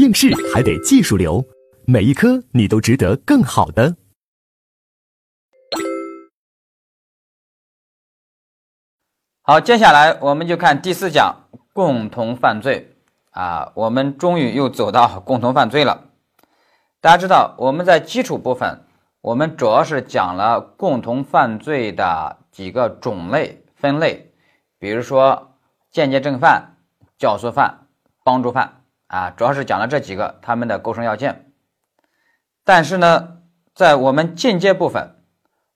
应试还得技术流，每一科你都值得更好的。好，接下来我们就看第四讲共同犯罪啊，我们终于又走到共同犯罪了。大家知道，我们在基础部分，我们主要是讲了共同犯罪的几个种类分类，比如说间接正犯、教唆犯、帮助犯。啊，主要是讲了这几个他们的构成要件，但是呢，在我们进阶部分，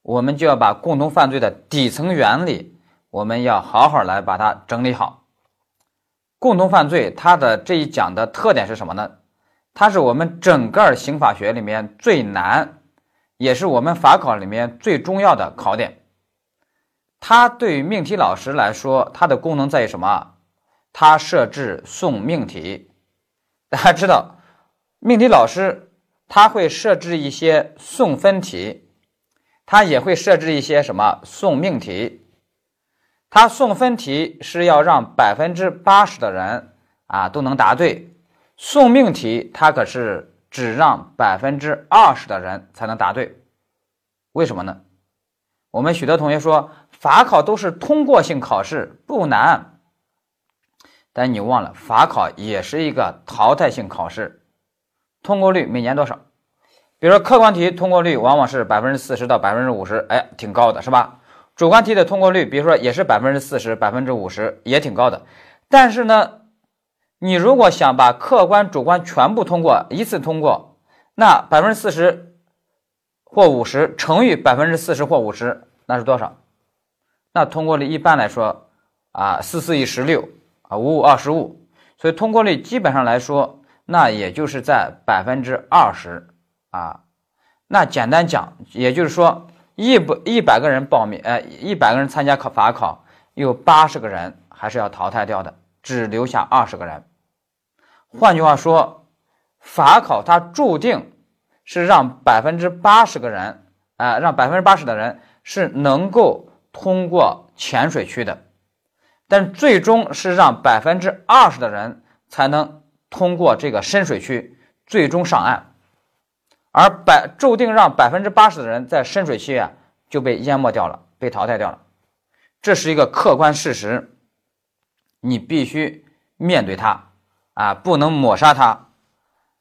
我们就要把共同犯罪的底层原理，我们要好好来把它整理好。共同犯罪它的这一讲的特点是什么呢？它是我们整个刑法学里面最难，也是我们法考里面最重要的考点。它对于命题老师来说，它的功能在于什么？它设置送命题。大家知道，命题老师他会设置一些送分题，他也会设置一些什么送命题。他送分题是要让百分之八十的人啊都能答对，送命题他可是只让百分之二十的人才能答对。为什么呢？我们许多同学说法考都是通过性考试，不难。但你忘了，法考也是一个淘汰性考试，通过率每年多少？比如说客观题通过率往往是百分之四十到百分之五十，哎，挺高的，是吧？主观题的通过率，比如说也是百分之四十、百分之五十，也挺高的。但是呢，你如果想把客观、主观全部通过，一次通过，那百分之四十或五十乘以百分之四十或五十，那是多少？那通过率一般来说啊，四四一十六。啊，五五二十五，所以通过率基本上来说，那也就是在百分之二十啊。那简单讲，也就是说，一百一百个人报名，呃，一百个人参加考法考，有八十个人还是要淘汰掉的，只留下二十个人。换句话说，法考它注定是让百分之八十个人，啊，让百分之八十的人是能够通过浅水区的。但最终是让百分之二十的人才能通过这个深水区，最终上岸，而百注定让百分之八十的人在深水区啊就被淹没掉了，被淘汰掉了，这是一个客观事实，你必须面对它啊，不能抹杀它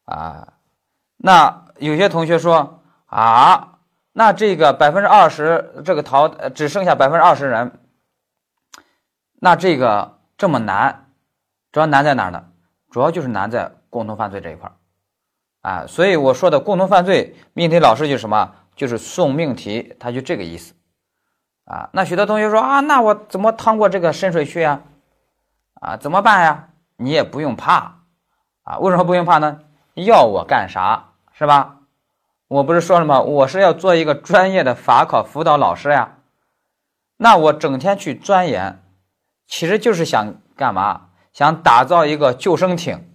啊。那有些同学说啊，那这个百分之二十这个淘只剩下百分之二十人。那这个这么难，主要难在哪儿呢？主要就是难在共同犯罪这一块儿，啊，所以我说的共同犯罪命题老师就是什么？就是送命题，他就这个意思，啊，那许多同学说啊，那我怎么趟过这个深水区呀？啊，怎么办呀？你也不用怕，啊，为什么不用怕呢？要我干啥？是吧？我不是说了吗？我是要做一个专业的法考辅导老师呀，那我整天去钻研。其实就是想干嘛？想打造一个救生艇，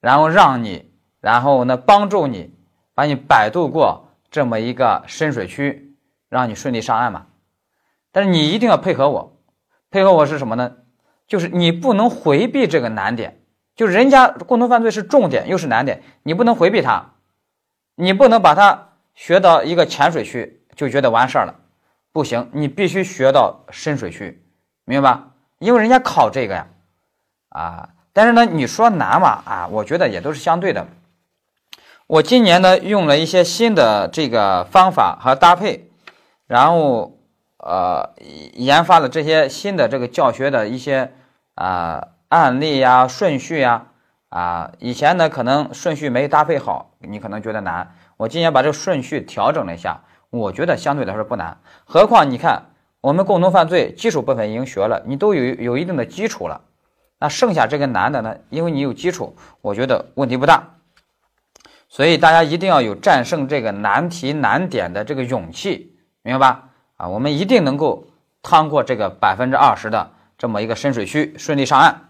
然后让你，然后呢帮助你，把你摆渡过这么一个深水区，让你顺利上岸嘛。但是你一定要配合我，配合我是什么呢？就是你不能回避这个难点，就人家共同犯罪是重点又是难点，你不能回避它，你不能把它学到一个浅水区就觉得完事儿了，不行，你必须学到深水区，明白吧？因为人家考这个呀，啊，但是呢，你说难嘛，啊，我觉得也都是相对的。我今年呢用了一些新的这个方法和搭配，然后呃研发了这些新的这个教学的一些啊案例呀、顺序呀，啊，以前呢可能顺序没搭配好，你可能觉得难。我今年把这个顺序调整了一下，我觉得相对来说不难。何况你看。我们共同犯罪基础部分已经学了，你都有有一定的基础了，那剩下这个难的呢？因为你有基础，我觉得问题不大。所以大家一定要有战胜这个难题难点的这个勇气，明白吧？啊，我们一定能够趟过这个百分之二十的这么一个深水区，顺利上岸。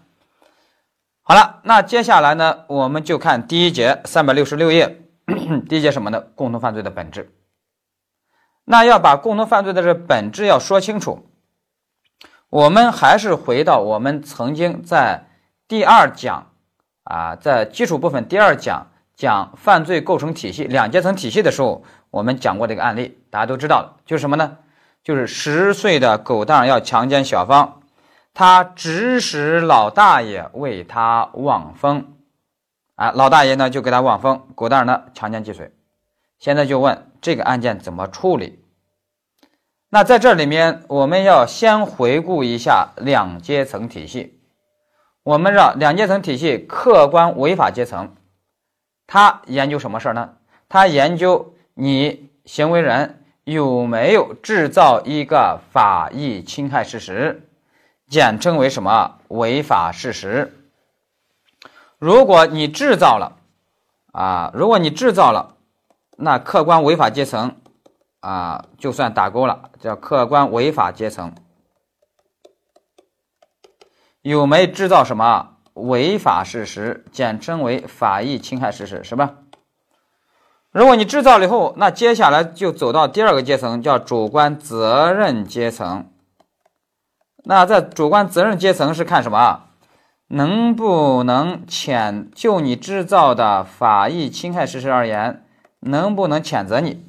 好了，那接下来呢，我们就看第一节三百六十六页，第一节什么呢？共同犯罪的本质。那要把共同犯罪的这本质要说清楚，我们还是回到我们曾经在第二讲啊，在基础部分第二讲讲犯罪构成体系两阶层体系的时候，我们讲过这个案例，大家都知道了，就是什么呢？就是十岁的狗蛋要强奸小芳，他指使老大爷为他望风，啊，老大爷呢就给他望风，狗蛋呢强奸既遂。现在就问这个案件怎么处理？那在这里面，我们要先回顾一下两阶层体系。我们让两阶层体系客观违法阶层，他研究什么事儿呢？他研究你行为人有没有制造一个法益侵害事实，简称为什么违法事实？如果你制造了，啊，如果你制造了。那客观违法阶层啊，就算打勾了，叫客观违法阶层有没制造什么违法事实，简称为法益侵害事实，是吧？如果你制造了以后，那接下来就走到第二个阶层，叫主观责任阶层。那在主观责任阶层是看什么？能不能遣就你制造的法益侵害事实而言？能不能谴责你？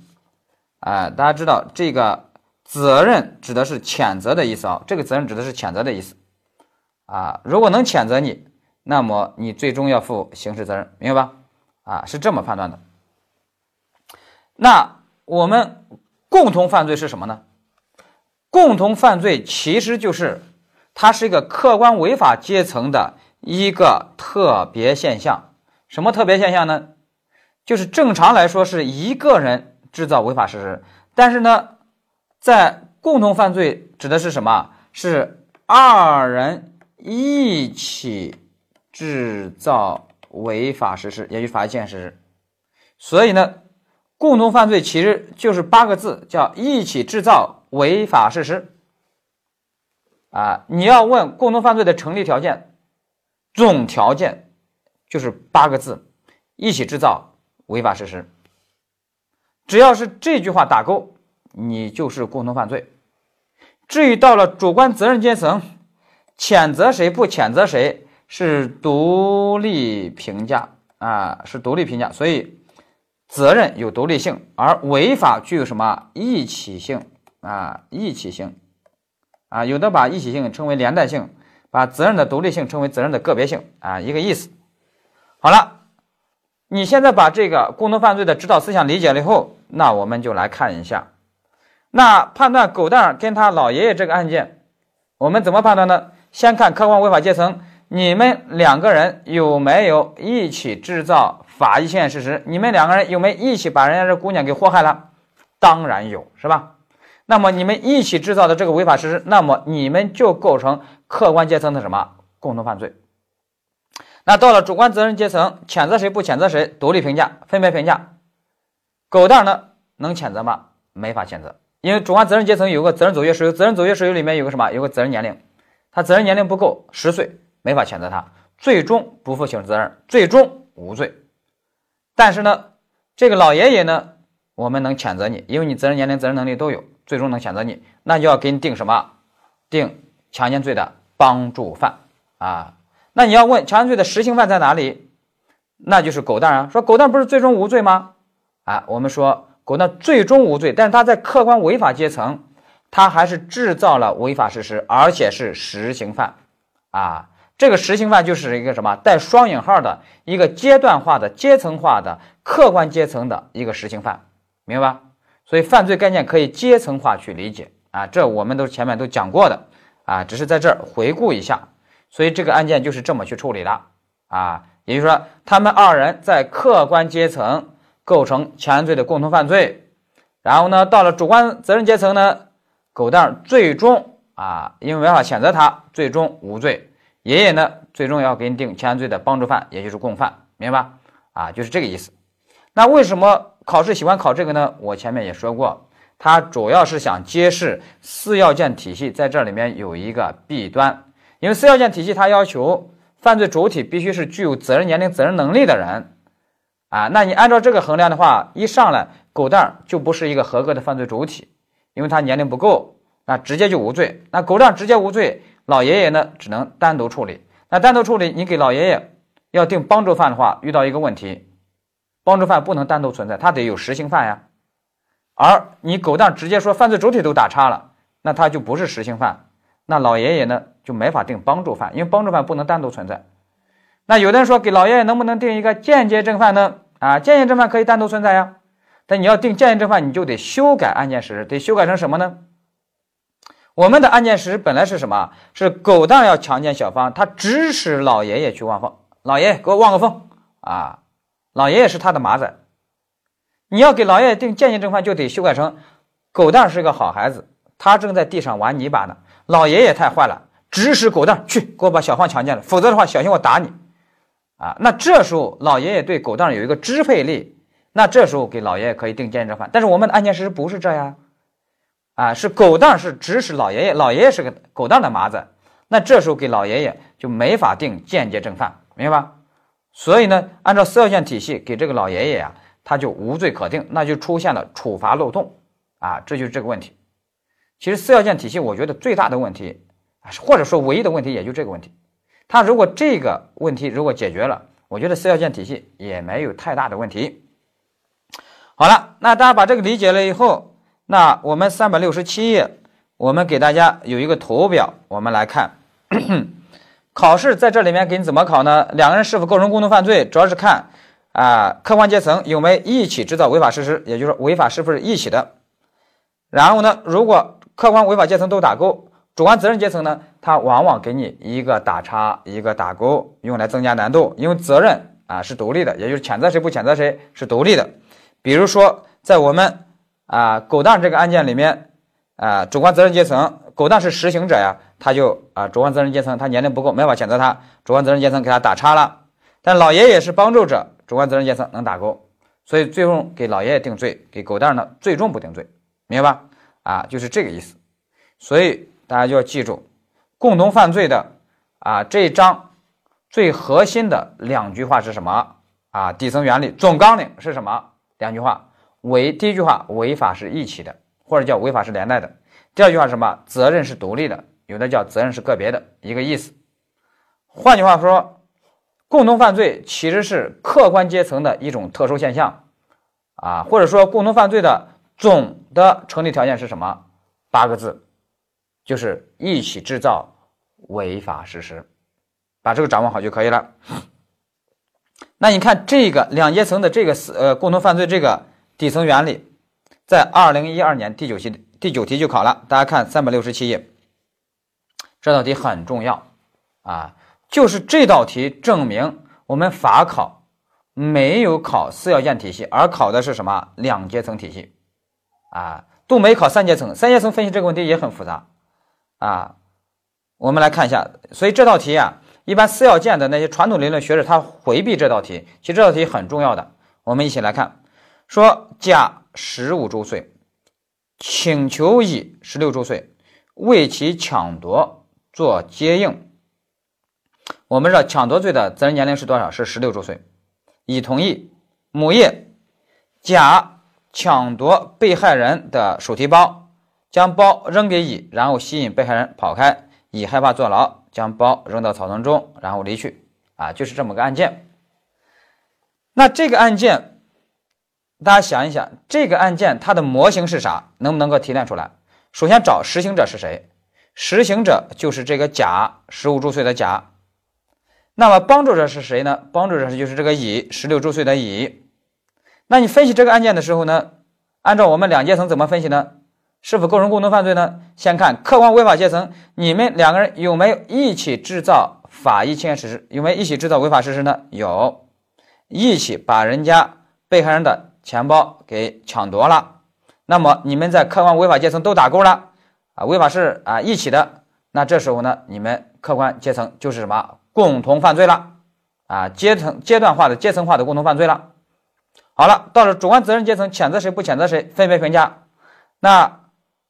啊，大家知道这个责任指的是谴责的意思啊，这个责任指的是谴责的意思啊。如果能谴责你，那么你最终要负刑事责任，明白吧？啊，是这么判断的。那我们共同犯罪是什么呢？共同犯罪其实就是它是一个客观违法阶层的一个特别现象。什么特别现象呢？就是正常来说是一个人制造违法事实，但是呢，在共同犯罪指的是什么？是二人一起制造违法事实，也就法益侵害事实。所以呢，共同犯罪其实就是八个字，叫一起制造违法事实。啊，你要问共同犯罪的成立条件，总条件就是八个字：一起制造。违法事实，只要是这句话打勾，你就是共同犯罪。至于到了主观责任阶层，谴责谁不谴责谁是独立评价啊，是独立评价。所以责任有独立性，而违法具有什么一起性啊？一起性啊，有的把一起性称为连带性，把责任的独立性称为责任的个别性啊，一个意思。好了。你现在把这个共同犯罪的指导思想理解了以后，那我们就来看一下，那判断狗蛋跟他老爷爷这个案件，我们怎么判断呢？先看客观违法阶层，你们两个人有没有一起制造法益侵害事实？你们两个人有没有一起把人家这姑娘给祸害了？当然有，是吧？那么你们一起制造的这个违法事实，那么你们就构成客观阶层的什么共同犯罪？那到了主观责任阶层，谴责谁不谴责谁，独立评价，分别评价。狗蛋呢，能谴责吗？没法谴责，因为主观责任阶层有个责任走越事由，责任走越事由里面有个什么？有个责任年龄，他责任年龄不够十岁，没法谴责他，最终不负刑事责任，最终无罪。但是呢，这个老爷爷呢，我们能谴责你，因为你责任年龄、责任能力都有，最终能谴责你，那就要给你定什么？定强奸罪的帮助犯啊。那你要问强奸罪的实行犯在哪里？那就是狗蛋啊。说狗蛋不是最终无罪吗？啊，我们说狗蛋最终无罪，但是他在客观违法阶层，他还是制造了违法事实，而且是实行犯啊。这个实行犯就是一个什么带双引号的一个阶段化的阶层化的客观阶层的一个实行犯，明白吧？所以犯罪概念可以阶层化去理解啊。这我们都前面都讲过的啊，只是在这儿回顾一下。所以这个案件就是这么去处理的啊，也就是说，他们二人在客观阶层构成强奸罪的共同犯罪，然后呢，到了主观责任阶层呢，狗蛋最终啊，因为没法谴责他，最终无罪。爷爷呢，最终要给你定强奸罪的帮助犯，也就是共犯，明白吧？啊，就是这个意思。那为什么考试喜欢考这个呢？我前面也说过，它主要是想揭示四要件体系在这里面有一个弊端。因为四要件体系，它要求犯罪主体必须是具有责任年龄、责任能力的人，啊，那你按照这个衡量的话，一上来狗蛋儿就不是一个合格的犯罪主体，因为他年龄不够，那直接就无罪。那狗蛋直接无罪，老爷爷呢只能单独处理。那单独处理，你给老爷爷要定帮助犯的话，遇到一个问题，帮助犯不能单独存在，他得有实行犯呀。而你狗蛋直接说犯罪主体都打叉了，那他就不是实行犯，那老爷爷呢就没法定帮助犯，因为帮助犯不能单独存在。那有的人说给老爷爷能不能定一个间接正犯呢？啊，间接正犯可以单独存在呀，但你要定间接正犯，你就得修改案件事实，得修改成什么呢？我们的案件事实本来是什么？是狗蛋要强奸小芳，他指使老爷爷去望风，老爷爷给我望个风啊，老爷爷是他的马仔。你要给老爷爷定间接正犯，就得修改成狗蛋是个好孩子，他正在地上玩泥巴呢。老爷爷太坏了，指使狗蛋去给我把小芳强奸了，否则的话，小心我打你啊！那这时候老爷爷对狗蛋有一个支配力，那这时候给老爷爷可以定间接正犯。但是我们的案件事实不是这样啊，是狗蛋是指使老爷爷，老爷爷是个狗蛋的麻子，那这时候给老爷爷就没法定间接正犯，明白吧？所以呢，按照四要件体系给这个老爷爷呀。他就无罪可定，那就出现了处罚漏洞啊，这就是这个问题。其实四要件体系，我觉得最大的问题，或者说唯一的问题，也就这个问题。他如果这个问题如果解决了，我觉得四要件体系也没有太大的问题。好了，那大家把这个理解了以后，那我们三百六十七页，我们给大家有一个图表，我们来看 考试在这里面给你怎么考呢？两个人是否构成共同犯罪，主要是看。啊，客观阶层有没有一起制造违法事实？也就是说，违法是不是一起的？然后呢，如果客观违法阶层都打勾，主观责任阶层呢，他往往给你一个打叉，一个打勾，用来增加难度。因为责任啊是独立的，也就是谴责谁不谴责谁是独立的。比如说，在我们啊狗蛋这个案件里面，啊主观责任阶层狗蛋是实行者呀，他就啊主观责任阶层他年龄不够，没法谴责他，主观责任阶层给他打叉了。但老爷爷是帮助者。主观责任阶层能打勾，所以最终给老爷爷定罪，给狗蛋呢最终不定罪，明白吧？啊，就是这个意思。所以大家就要记住，共同犯罪的啊这一章最核心的两句话是什么？啊，底层原理总纲领是什么？两句话，违第一句话，违法是一起的，或者叫违法是连带的。第二句话什么？责任是独立的，有的叫责任是个别的，一个意思。换句话说。共同犯罪其实是客观阶层的一种特殊现象，啊，或者说共同犯罪的总的成立条件是什么？八个字，就是一起制造违法事实，把这个掌握好就可以了。那你看这个两阶层的这个呃共同犯罪这个底层原理，在二零一二年第九期第九题就考了，大家看三百六十七页，这道题很重要啊。就是这道题证明我们法考没有考四要件体系，而考的是什么两阶层体系啊？都没考三阶层，三阶层分析这个问题也很复杂啊。我们来看一下，所以这道题啊，一般四要件的那些传统理论学者他回避这道题，其实这道题很重要的。我们一起来看，说甲十五周岁，请求乙十六周岁为其抢夺做接应。我们知道抢夺罪的责任年龄是多少？是十六周岁。乙同意。母业，甲抢夺被害人的手提包，将包扔给乙，然后吸引被害人跑开。乙害怕坐牢，将包扔到草丛中，然后离去。啊，就是这么个案件。那这个案件，大家想一想，这个案件它的模型是啥？能不能够提炼出来？首先找实行者是谁？实行者就是这个甲，十五周岁的甲。那么帮助者是谁呢？帮助者就是这个乙，十六周岁的乙。那你分析这个案件的时候呢，按照我们两阶层怎么分析呢？是否构成共同犯罪呢？先看客观违法阶层，你们两个人有没有一起制造法益侵害实？有没有一起制造违法事实呢？有，一起把人家被害人的钱包给抢夺了。那么你们在客观违法阶层都打勾了啊，违法是啊一起的。那这时候呢，你们客观阶层就是什么？共同犯罪了啊，阶层阶段化的阶层化的共同犯罪了。好了，到了主观责任阶层，谴责谁不谴责谁，分别评价。那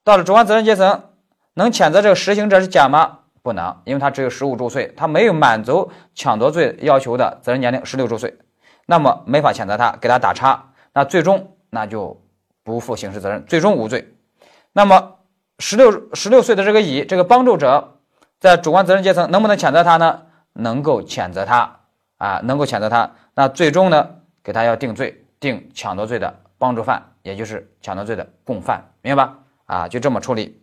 到了主观责任阶层，能谴责这个实行者是甲吗？不能，因为他只有十五周岁，他没有满足抢夺罪要求的责任年龄十六周岁，那么没法谴责他，给他打叉。那最终那就不负刑事责任，最终无罪。那么十六十六岁的这个乙，这个帮助者，在主观责任阶层能不能谴责他呢？能够谴责他啊，能够谴责他，那最终呢，给他要定罪，定抢夺罪的帮助犯，也就是抢夺罪的共犯，明白吧？啊，就这么处理。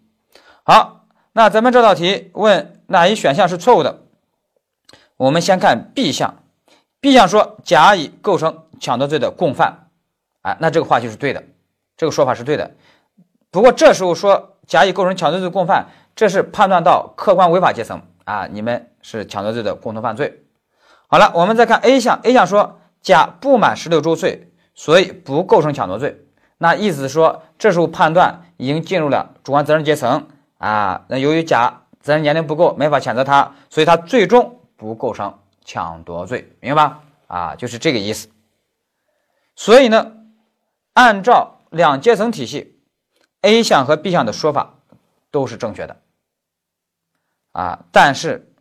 好，那咱们这道题问哪一选项是错误的？我们先看 B 项，B 项说甲乙构成抢夺罪的共犯，啊，那这个话就是对的，这个说法是对的。不过这时候说甲乙构成抢夺罪共犯，这是判断到客观违法阶层啊，你们是抢夺罪的共同犯罪。好了，我们再看 A 项，A 项说甲不满十六周岁，所以不构成抢夺罪。那意思说，这时候判断已经进入了主观责任阶层啊。那由于甲责任年龄不够，没法谴责他，所以他最终不构成抢夺罪，明白吧？啊，就是这个意思。所以呢，按照两阶层体系。A 项和 B 项的说法都是正确的，啊，但是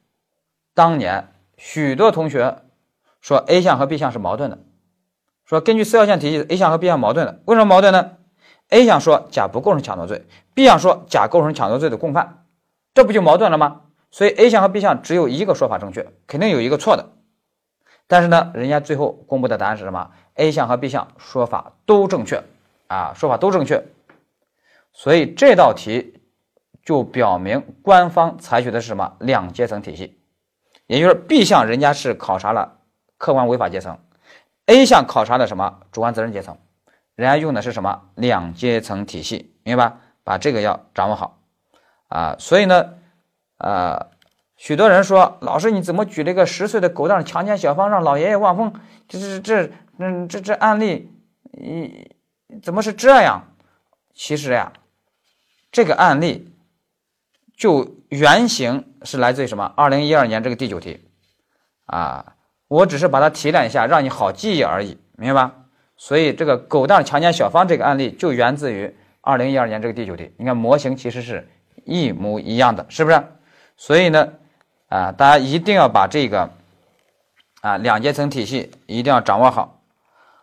当年许多同学说 A 项和 B 项是矛盾的，说根据四要件体系，A 项和 B 项矛盾的，为什么矛盾呢？A 项说甲不构成抢夺罪，B 项说甲构成抢夺罪的共犯，这不就矛盾了吗？所以 A 项和 B 项只有一个说法正确，肯定有一个错的。但是呢，人家最后公布的答案是什么？A 项和 B 项说法都正确，啊，说法都正确。所以这道题就表明官方采取的是什么两阶层体系，也就是 B 项人家是考察了客观违法阶层，A 项考察的什么主观责任阶层，人家用的是什么两阶层体系，明白吧？把这个要掌握好啊！所以呢，呃，许多人说老师你怎么举了一个十岁的狗蛋强奸小芳让老爷爷望风？这这这嗯这这案例，一怎么是这样？其实呀。这个案例就原型是来自于什么？二零一二年这个第九题啊，我只是把它提炼一下，让你好记忆而已，明白吧？所以这个狗蛋强奸小芳这个案例就源自于二零一二年这个第九题。你看模型其实是一模一样的，是不是？所以呢，啊，大家一定要把这个啊两阶层体系一定要掌握好。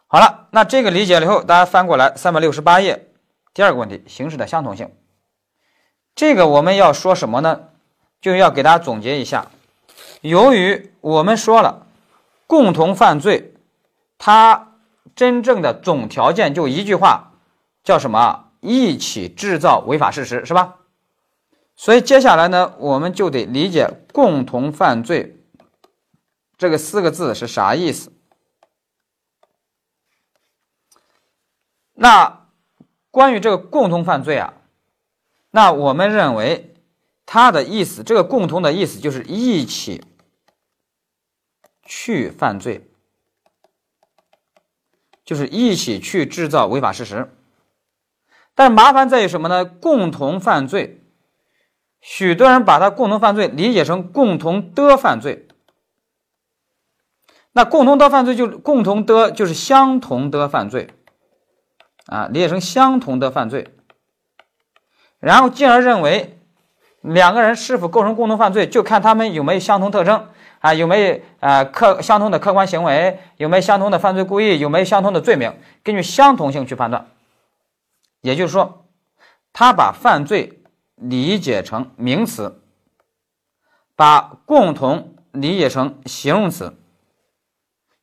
好了，那这个理解了以后，大家翻过来三百六十八页，第二个问题，形式的相同性。这个我们要说什么呢？就要给大家总结一下。由于我们说了，共同犯罪，它真正的总条件就一句话，叫什么？一起制造违法事实，是吧？所以接下来呢，我们就得理解“共同犯罪”这个四个字是啥意思。那关于这个共同犯罪啊。那我们认为，它的意思，这个共同的意思就是一起去犯罪，就是一起去制造违法事实。但麻烦在于什么呢？共同犯罪，许多人把它共同犯罪理解成共同的犯罪。那共同的犯罪就共同的，就是相同的犯罪啊，理解成相同的犯罪。然后进而认为，两个人是否构成共同犯罪，就看他们有没有相同特征啊，有没有呃客相同的客观行为，有没有相同的犯罪故意，有没有相同的罪名，根据相同性去判断。也就是说，他把犯罪理解成名词，把共同理解成形容词。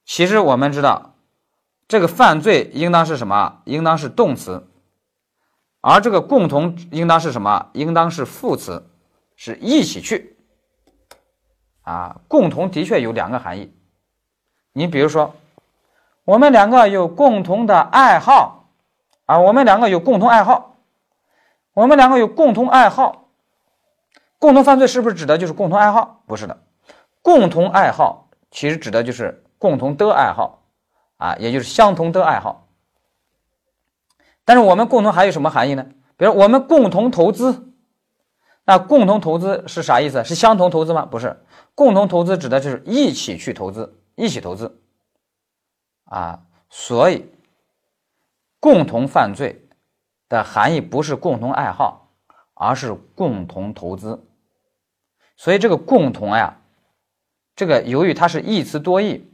其实我们知道，这个犯罪应当是什么？应当是动词。而这个共同应当是什么？应当是副词，是一起去。啊，共同的确有两个含义。你比如说，我们两个有共同的爱好，啊，我们两个有共同爱好，我们两个有共同爱好，共同犯罪是不是指的就是共同爱好？不是的，共同爱好其实指的就是共同的爱好，啊，也就是相同的爱好。但是我们共同还有什么含义呢？比如我们共同投资，那共同投资是啥意思？是相同投资吗？不是，共同投资指的就是一起去投资，一起投资啊。所以，共同犯罪的含义不是共同爱好，而是共同投资。所以这个共同呀，这个由于它是一词多义，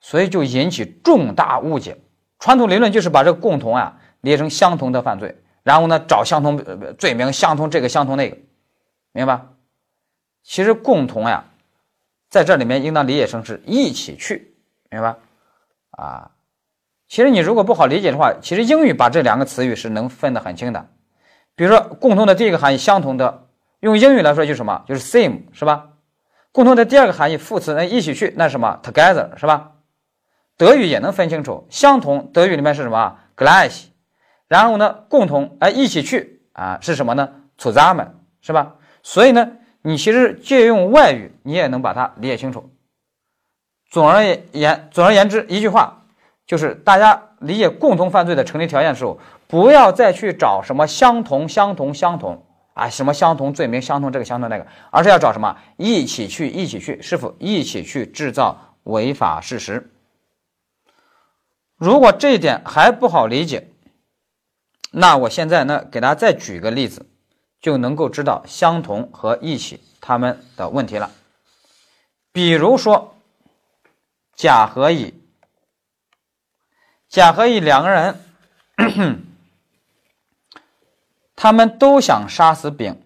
所以就引起重大误解。传统理论就是把这个共同啊。列成相同的犯罪，然后呢找相同罪名，相同这个相同那个，明白？其实共同呀，在这里面应当理解成是一起去，明白吧？啊，其实你如果不好理解的话，其实英语把这两个词语是能分得很清的。比如说，共同的第一个含义相同的，用英语来说就是什么？就是 same，是吧？共同的第二个含义副词，那一起去，那什么？together，是吧？德语也能分清楚，相同，德语里面是什么？gleich。然后呢，共同，哎，一起去啊，是什么呢？zusammen，是吧？所以呢，你其实借用外语，你也能把它理解清楚。总而言，总而言之，一句话就是大家理解共同犯罪的成立条件的时候，不要再去找什么相同、相同、相同啊，什么相同罪名、相同这个、相同那个，而是要找什么一起去、一起去，是否一起去制造违法事实？如果这一点还不好理解，那我现在呢，给大家再举个例子，就能够知道相同和一起他们的问题了。比如说，甲和乙，甲和乙两个人，他们都想杀死丙，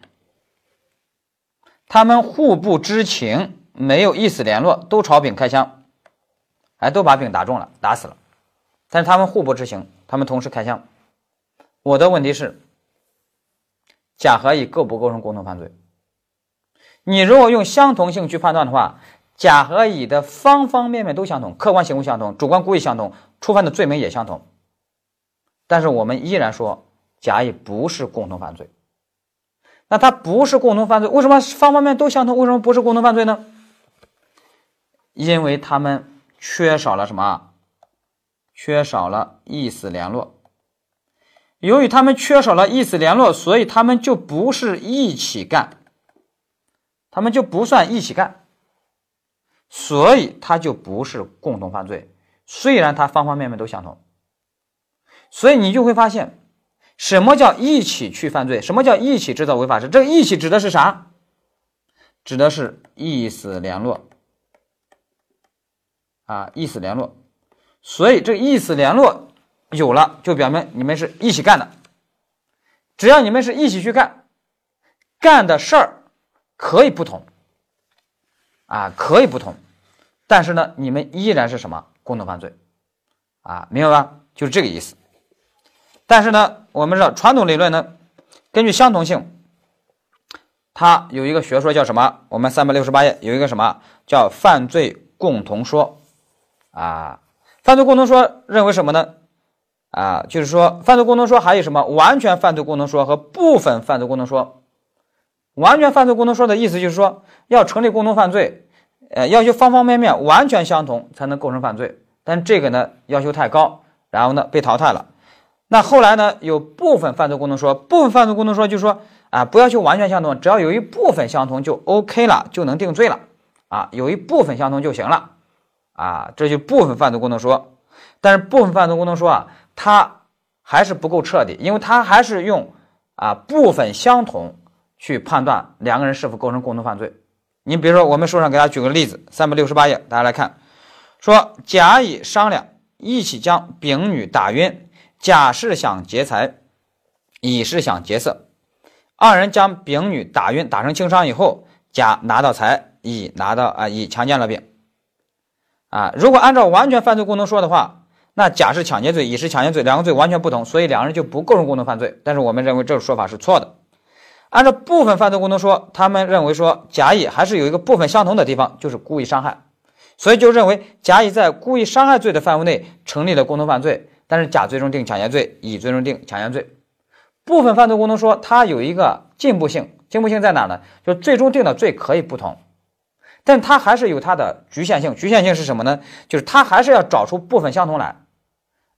他们互不知情，没有意思联络，都朝丙开枪，哎，都把丙打中了，打死了。但是他们互不知情，他们同时开枪。我的问题是：甲和乙构不构成共同犯罪？你如果用相同性去判断的话，甲和乙的方方面面都相同，客观行为相同，主观故意相同，触犯的罪名也相同。但是我们依然说甲乙不是共同犯罪。那他不是共同犯罪，为什么方方面面都相同？为什么不是共同犯罪呢？因为他们缺少了什么？缺少了意思联络，由于他们缺少了意思联络，所以他们就不是一起干，他们就不算一起干，所以他就不是共同犯罪。虽然他方方面面都相同，所以你就会发现，什么叫一起去犯罪？什么叫一起制造违法事？这个一起指的是啥？指的是意思联络啊，意思联络。所以这个意思联络有了，就表明你们是一起干的。只要你们是一起去干，干的事儿可以不同，啊，可以不同，但是呢，你们依然是什么共同犯罪，啊，明白吧？就是这个意思。但是呢，我们知道传统理论呢，根据相同性，它有一个学说叫什么？我们三百六十八页有一个什么叫犯罪共同说，啊。犯罪共同说认为什么呢？啊，就是说犯罪共同说还有什么完全犯罪共同说和部分犯罪共同说。完全犯罪共同说的意思就是说，要成立共同犯罪，呃，要求方方面面完全相同才能构成犯罪。但这个呢要求太高，然后呢被淘汰了。那后来呢有部分犯罪共同说，部分犯罪共同说就是说啊，不要求完全相同，只要有一部分相同就 OK 了，就能定罪了啊，有一部分相同就行了。啊，这就部分犯罪共同说，但是部分犯罪共同说啊，它还是不够彻底，因为它还是用啊部分相同去判断两个人是否构成共同犯罪。你比如说，我们书上给大家举个例子，三百六十八页，大家来看，说甲乙商量一起将丙女打晕，甲是想劫财，乙是想劫色，二人将丙女打晕，打成轻伤以后，甲拿到财，乙拿到啊乙强奸了丙。啊，如果按照完全犯罪共同说的话，那甲是抢劫罪，乙是抢劫罪，两个罪完全不同，所以两个人就不构成共同犯罪。但是我们认为这种说法是错的。按照部分犯罪共同说，他们认为说甲乙还是有一个部分相同的地方，就是故意伤害，所以就认为甲乙在故意伤害罪的范围内成立了共同犯罪。但是甲最终定抢劫罪，乙最终定抢劫罪。部分犯罪共同说它有一个进步性，进步性在哪呢？就最终定的罪可以不同。但它还是有它的局限性，局限性是什么呢？就是它还是要找出部分相同来，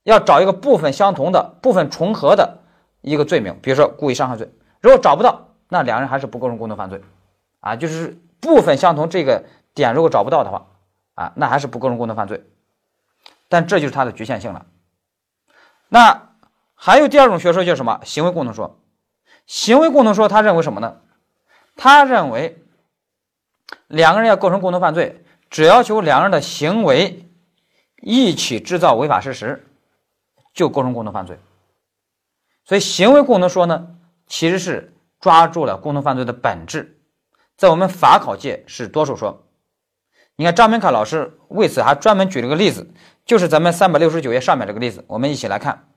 要找一个部分相同的、部分重合的一个罪名，比如说故意伤害罪。如果找不到，那两人还是不构成共同犯罪，啊，就是部分相同这个点如果找不到的话，啊，那还是不构成共同犯罪。但这就是它的局限性了。那还有第二种学说叫什么？行为共同说。行为共同说，他认为什么呢？他认为。两个人要构成共同犯罪，只要求两人的行为一起制造违法事实，就构成共同犯罪。所以，行为共同说呢，其实是抓住了共同犯罪的本质，在我们法考界是多数说。你看张明凯老师为此还专门举了个例子，就是咱们三百六十九页上面这个例子，我们一起来看。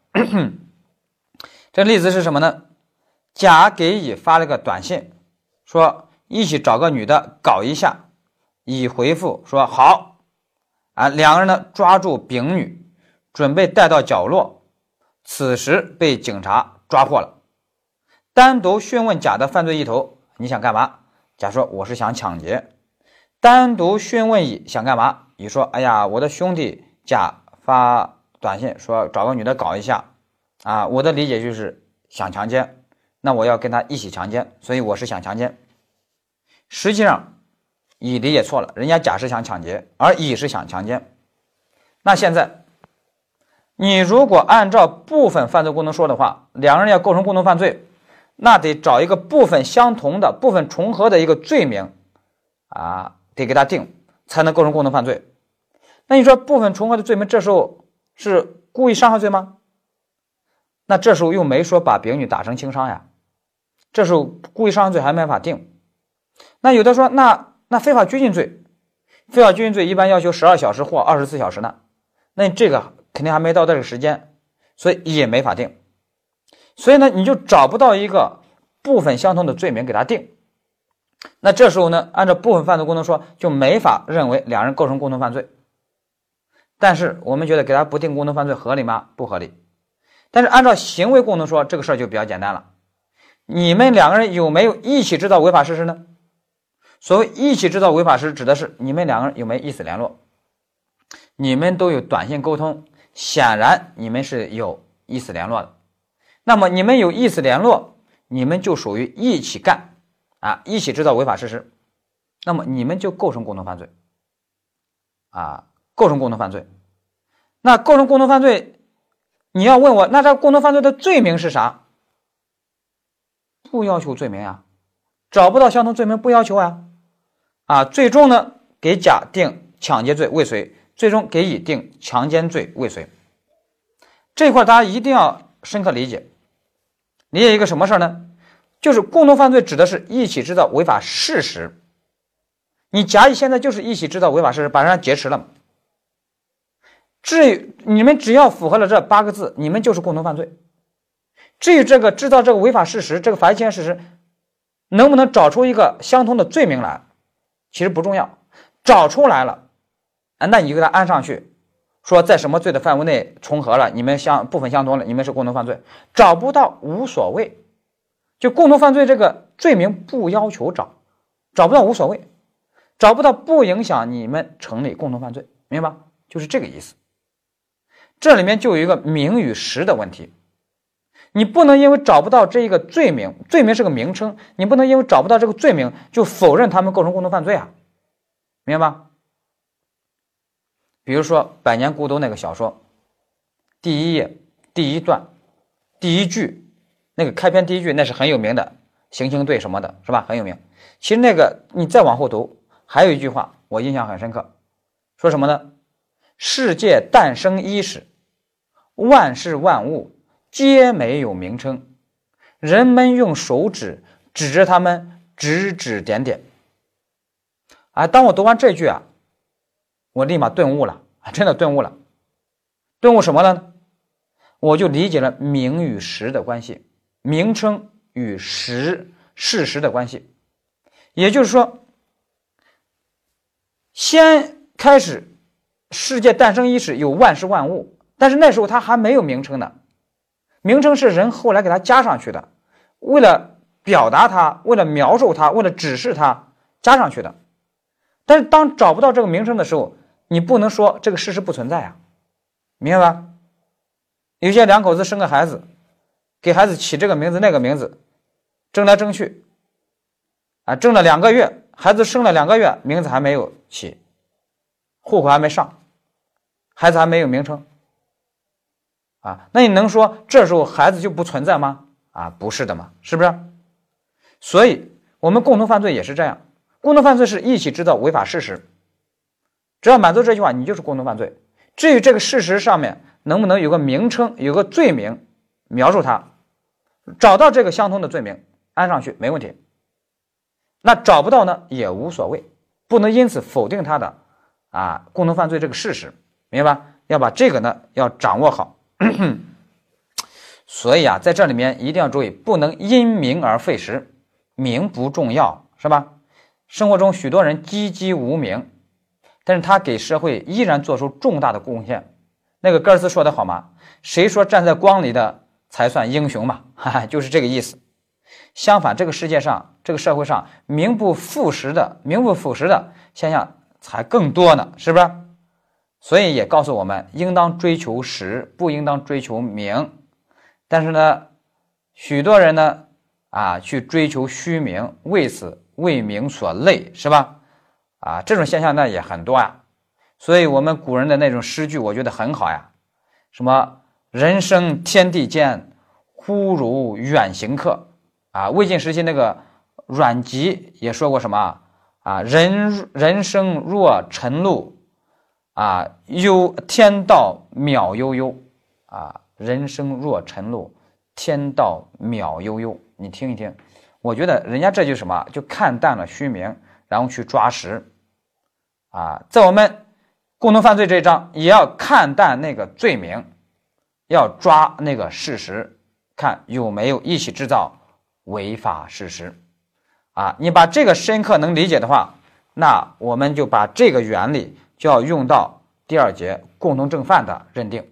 这例子是什么呢？甲给乙发了个短信，说一起找个女的搞一下。乙回复说好。啊，两个人呢抓住丙女，准备带到角落。此时被警察抓获了。单独讯问甲的犯罪意图，你想干嘛？甲说我是想抢劫。单独讯问乙想干嘛？乙说哎呀，我的兄弟甲发短信说找个女的搞一下。啊，我的理解就是想强奸，那我要跟他一起强奸，所以我是想强奸。实际上，乙理解错了，人家甲是想抢劫，而乙是想强奸。那现在，你如果按照部分犯罪共同说的话，两个人要构成共同犯罪，那得找一个部分相同的、部分重合的一个罪名，啊，得给他定，才能构成共同犯罪。那你说部分重合的罪名，这时候是故意伤害罪吗？那这时候又没说把丙女打成轻伤呀，这时候故意伤害罪还没法定。那有的说，那那非法拘禁罪，非法拘禁罪一般要求十二小时或二十四小时呢，那这个肯定还没到这个时间，所以也没法定。所以呢，你就找不到一个部分相同的罪名给他定。那这时候呢，按照部分犯罪共同说，就没法认为两人构成共同犯罪。但是我们觉得给他不定共同犯罪合理吗？不合理。但是按照行为共同说，这个事儿就比较简单了。你们两个人有没有一起制造违法事实呢？所谓一起制造违法事实，指的是你们两个人有没有意思联络？你们都有短信沟通，显然你们是有意思联络的。那么你们有意思联络，你们就属于一起干啊，一起制造违法事实。那么你们就构成共同犯罪啊，构成共同犯罪。那构成共同犯罪。你要问我，那这共同犯罪的罪名是啥？不要求罪名啊，找不到相同罪名不要求啊，啊，最终呢给甲定抢劫罪未遂，最终给乙定强奸罪未遂。这块大家一定要深刻理解，理解一个什么事儿呢？就是共同犯罪指的是一起制造违法事实。你甲乙现在就是一起制造违法事实，把人家劫持了。至于你们只要符合了这八个字，你们就是共同犯罪。至于这个制造这个违法事实，这个法律侵权事实，能不能找出一个相同的罪名来，其实不重要。找出来了，那你给他安上去，说在什么罪的范围内重合了，你们相部分相同了，你们是共同犯罪。找不到无所谓，就共同犯罪这个罪名不要求找，找不到无所谓，找不到不影响你们成立共同犯罪，明白吗？就是这个意思。这里面就有一个名与实的问题，你不能因为找不到这一个罪名，罪名是个名称，你不能因为找不到这个罪名就否认他们构成共同犯罪啊，明白吗？比如说《百年孤独》那个小说，第一页第一段第一句，那个开篇第一句那是很有名的，行星队什么的，是吧？很有名。其实那个你再往后读，还有一句话我印象很深刻，说什么呢？世界诞生伊始。万事万物皆没有名称，人们用手指指着他们，指指点点。啊，当我读完这句啊，我立马顿悟了，真的顿悟了。顿悟什么呢？我就理解了名与实的关系，名称与实事实的关系。也就是说，先开始世界诞生伊始，有万事万物。但是那时候它还没有名称呢，名称是人后来给它加上去的，为了表达它，为了描述它，为了指示它加上去的。但是当找不到这个名称的时候，你不能说这个事实不存在啊，明白吧？有些两口子生个孩子，给孩子起这个名字那个名字，争来争去，啊，争了两个月，孩子生了两个月，名字还没有起，户口还没上，孩子还没有名称。啊，那你能说这时候孩子就不存在吗？啊，不是的嘛，是不是？所以，我们共同犯罪也是这样，共同犯罪是一起制造违法事实，只要满足这句话，你就是共同犯罪。至于这个事实上面能不能有个名称、有个罪名描述它，找到这个相通的罪名安上去没问题。那找不到呢也无所谓，不能因此否定它的啊共同犯罪这个事实，明白吧？要把这个呢要掌握好。所以啊，在这里面一定要注意，不能因名而废实，名不重要，是吧？生活中许多人籍籍无名，但是他给社会依然做出重大的贡献。那个歌尔斯说的好吗？谁说站在光里的才算英雄嘛？哈哈，就是这个意思。相反，这个世界上，这个社会上，名不副实的、名不副实的现象才更多呢，是不是？所以也告诉我们，应当追求实，不应当追求名。但是呢，许多人呢，啊，去追求虚名，为此为名所累，是吧？啊，这种现象呢也很多呀。所以，我们古人的那种诗句，我觉得很好呀。什么“人生天地间，忽如远行客”。啊，魏晋时期那个阮籍也说过什么啊？人人生若晨露，啊，悠天道渺悠悠，啊，人生若晨露，天道渺悠悠。你听一听，我觉得人家这就什么，就看淡了虚名，然后去抓实。啊，在我们共同犯罪这一章，也要看淡那个罪名，要抓那个事实，看有没有一起制造。违法事实，啊，你把这个深刻能理解的话，那我们就把这个原理就要用到第二节共同正犯的认定。